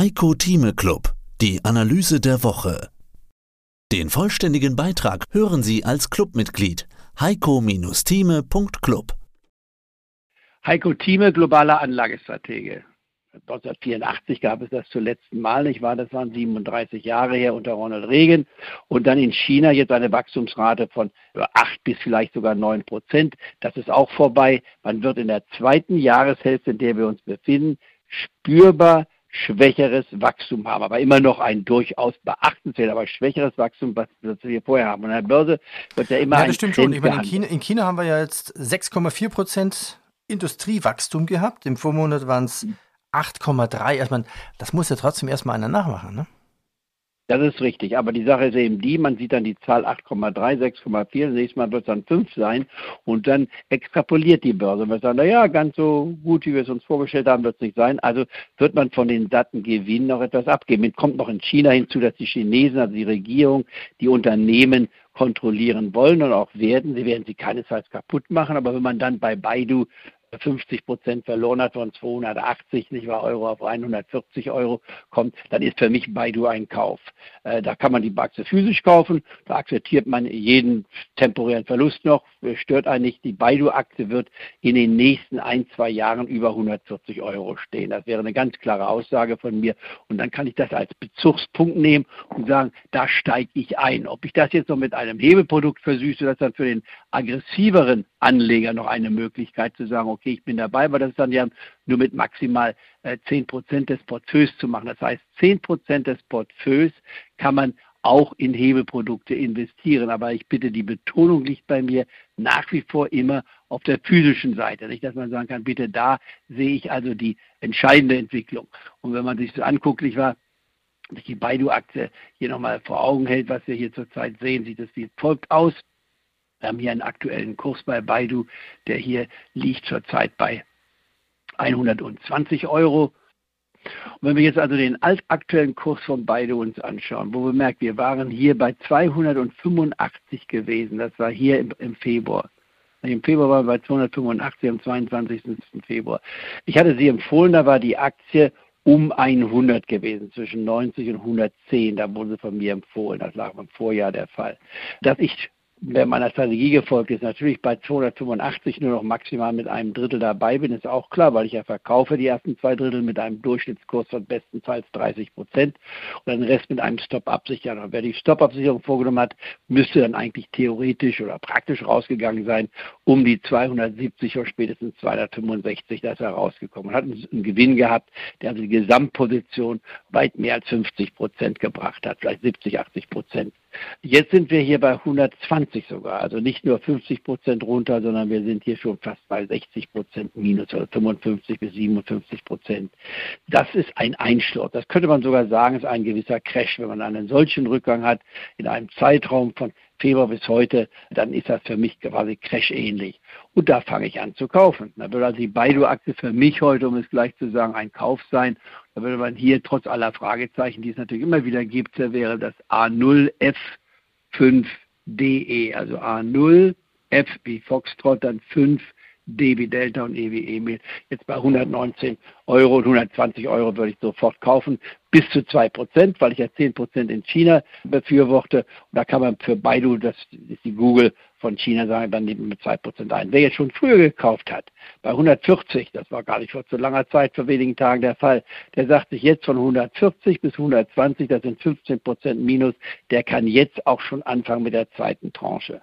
Heiko Thieme Club, die Analyse der Woche. Den vollständigen Beitrag hören Sie als Clubmitglied heiko-thieme.club. Heiko Thieme, globaler Anlagestratege. 1984 gab es das zum letzten Mal, nicht wahr? Das waren 37 Jahre her unter Ronald Reagan. Und dann in China jetzt eine Wachstumsrate von 8 bis vielleicht sogar 9 Prozent. Das ist auch vorbei. Man wird in der zweiten Jahreshälfte, in der wir uns befinden, spürbar schwächeres Wachstum haben, aber immer noch ein durchaus beachtenswert, aber schwächeres Wachstum, was, wir vorher haben. Und an der Börse wird ja immer ja, das stimmt Trend schon. Ich meine, in China, in China haben wir ja jetzt 6,4 Prozent Industriewachstum gehabt. Im Vormonat waren es 8,3. Also man, das muss ja trotzdem erstmal einer nachmachen, ne? Das ist richtig, aber die Sache ist eben die, man sieht dann die Zahl 8,3, 6,4, nächstes Mal wird es dann 5 sein und dann extrapoliert die Börse. Und wir sagen, naja, ganz so gut, wie wir es uns vorgestellt haben, wird es nicht sein. Also wird man von den satten Gewinnen noch etwas abgeben. Jetzt kommt noch in China hinzu, dass die Chinesen, also die Regierung, die Unternehmen kontrollieren wollen und auch werden. Sie werden sie keinesfalls kaputt machen, aber wenn man dann bei Baidu 50 Prozent verloren hat von 280 nicht wahr, Euro auf 140 Euro kommt, dann ist für mich Baidu ein Kauf. Äh, da kann man die Aktie physisch kaufen, da akzeptiert man jeden temporären Verlust noch, stört einen nicht. Die Baidu-Aktie wird in den nächsten ein, zwei Jahren über 140 Euro stehen. Das wäre eine ganz klare Aussage von mir. Und dann kann ich das als Bezugspunkt nehmen und sagen, da steige ich ein. Ob ich das jetzt noch mit einem Hebelprodukt versüße, das dann für den aggressiveren Anleger noch eine Möglichkeit zu sagen, ich bin dabei, aber das ist dann ja nur mit maximal äh, 10% des Portfolios zu machen. Das heißt, 10% des Portfolios kann man auch in Hebelprodukte investieren. Aber ich bitte, die Betonung liegt bei mir nach wie vor immer auf der physischen Seite. Nicht, dass man sagen kann, bitte da sehe ich also die entscheidende Entwicklung. Und wenn man sich so anguckt, ich war die Baidu-Aktie hier nochmal vor Augen hält, was wir hier zurzeit sehen, sieht es wie folgt aus. Wir haben hier einen aktuellen Kurs bei Baidu, der hier liegt zurzeit bei 120 Euro. Und wenn wir jetzt also den aktuellen Kurs von Baidu uns anschauen, wo wir merken, wir waren hier bei 285 gewesen, das war hier im, im Februar. Im Februar waren wir bei 285 am 22. Februar. Ich hatte sie empfohlen, da war die Aktie um 100 gewesen, zwischen 90 und 110. Da wurde sie von mir empfohlen. Das lag im Vorjahr der Fall. Dass ich wer meiner Strategie gefolgt ist, natürlich bei 285 nur noch maximal mit einem Drittel dabei bin, ist auch klar, weil ich ja verkaufe die ersten zwei Drittel mit einem Durchschnittskurs von bestenfalls 30 Prozent und den Rest mit einem Stop absichern. Und wer die Stop-Absicherung vorgenommen hat, müsste dann eigentlich theoretisch oder praktisch rausgegangen sein, um die 270 oder spätestens 265, da ist er rausgekommen. Hat einen Gewinn gehabt, der also die Gesamtposition weit mehr als 50 Prozent gebracht hat, vielleicht 70, 80 Prozent. Jetzt sind wir hier bei 120 sogar, also nicht nur 50 Prozent runter, sondern wir sind hier schon fast bei 60 Prozent minus, also 55 bis 57 Prozent. Das ist ein Einsturz. Das könnte man sogar sagen, ist ein gewisser Crash. Wenn man einen solchen Rückgang hat in einem Zeitraum von Februar bis heute, dann ist das für mich quasi Crash-ähnlich. Und da fange ich an zu kaufen. Da würde also die Baidu-Aktie für mich heute, um es gleich zu sagen, ein Kauf sein. Da würde man hier trotz aller Fragezeichen, die es natürlich immer wieder gibt, wäre das A0F5DE, also A0 F wie Foxtrot, dann 5 D wie Delta und E wie Emil. Jetzt bei 119 Euro und 120 Euro würde ich sofort kaufen, bis zu 2 Prozent, weil ich ja 10 Prozent in China befürworte. Und da kann man für Baidu, das ist die Google von China, sagen, dann nehmen wir 2 Prozent ein. Wer jetzt schon früher gekauft hat, bei 140, das war gar nicht vor zu langer Zeit, vor wenigen Tagen der Fall, der sagt sich jetzt von 140 bis 120, das sind 15 Prozent Minus, der kann jetzt auch schon anfangen mit der zweiten Tranche.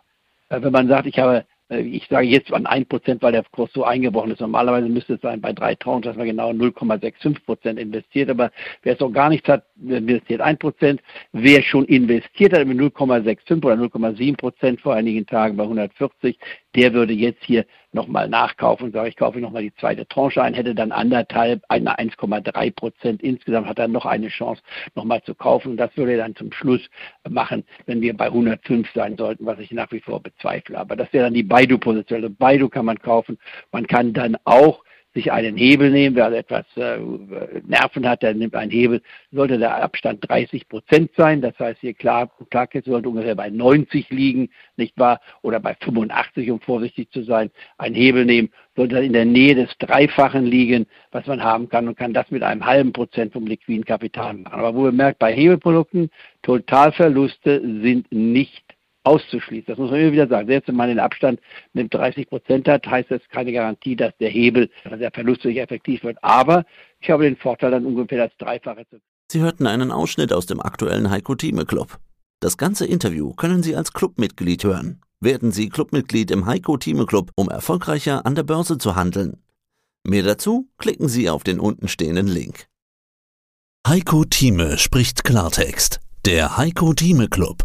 Wenn man sagt, ich habe ich sage jetzt an 1%, weil der Kurs so eingebrochen ist. Normalerweise müsste es sein bei drei Tranchen, dass man genau 0,65% investiert. Aber wer es noch gar nichts hat, investiert 1%. Wer schon investiert hat mit 0,65 oder 0,7% vor einigen Tagen bei 140, der würde jetzt hier nochmal nachkaufen und sagen, ich kaufe nochmal die zweite Tranche ein, hätte dann anderthalb, eine 1,3 Prozent insgesamt, hat dann noch eine Chance, nochmal zu kaufen. Das würde er dann zum Schluss machen, wenn wir bei 105 sein sollten, was ich nach wie vor bezweifle. Aber das wäre dann die Baidu-Position. Also Baidu kann man kaufen. Man kann dann auch sich einen Hebel nehmen. Wer etwas äh, Nerven hat, der nimmt einen Hebel. Sollte der Abstand 30 Prozent sein. Das heißt, hier klar, Klarkette sollte ungefähr bei 90 liegen, nicht wahr? Oder bei 85, um vorsichtig zu sein. Ein Hebel nehmen. Sollte in der Nähe des Dreifachen liegen, was man haben kann und kann das mit einem halben Prozent vom liquiden Kapital machen. Aber wo ihr merkt, bei Hebelprodukten, Totalverluste sind nicht auszuschließen. Das muss man immer wieder sagen. Selbst wenn man den Abstand mit 30 Prozent hat, heißt das keine Garantie, dass der Hebel, dass der Verlust sich effektiv wird. Aber ich habe den Vorteil, dann ungefähr das Dreifache zu. Sie hörten einen Ausschnitt aus dem aktuellen Heiko Thieme Club. Das ganze Interview können Sie als Clubmitglied hören. Werden Sie Clubmitglied im Heiko Thieme Club, um erfolgreicher an der Börse zu handeln. Mehr dazu klicken Sie auf den untenstehenden Link. Heiko Thieme spricht Klartext. Der Heiko Thieme Club.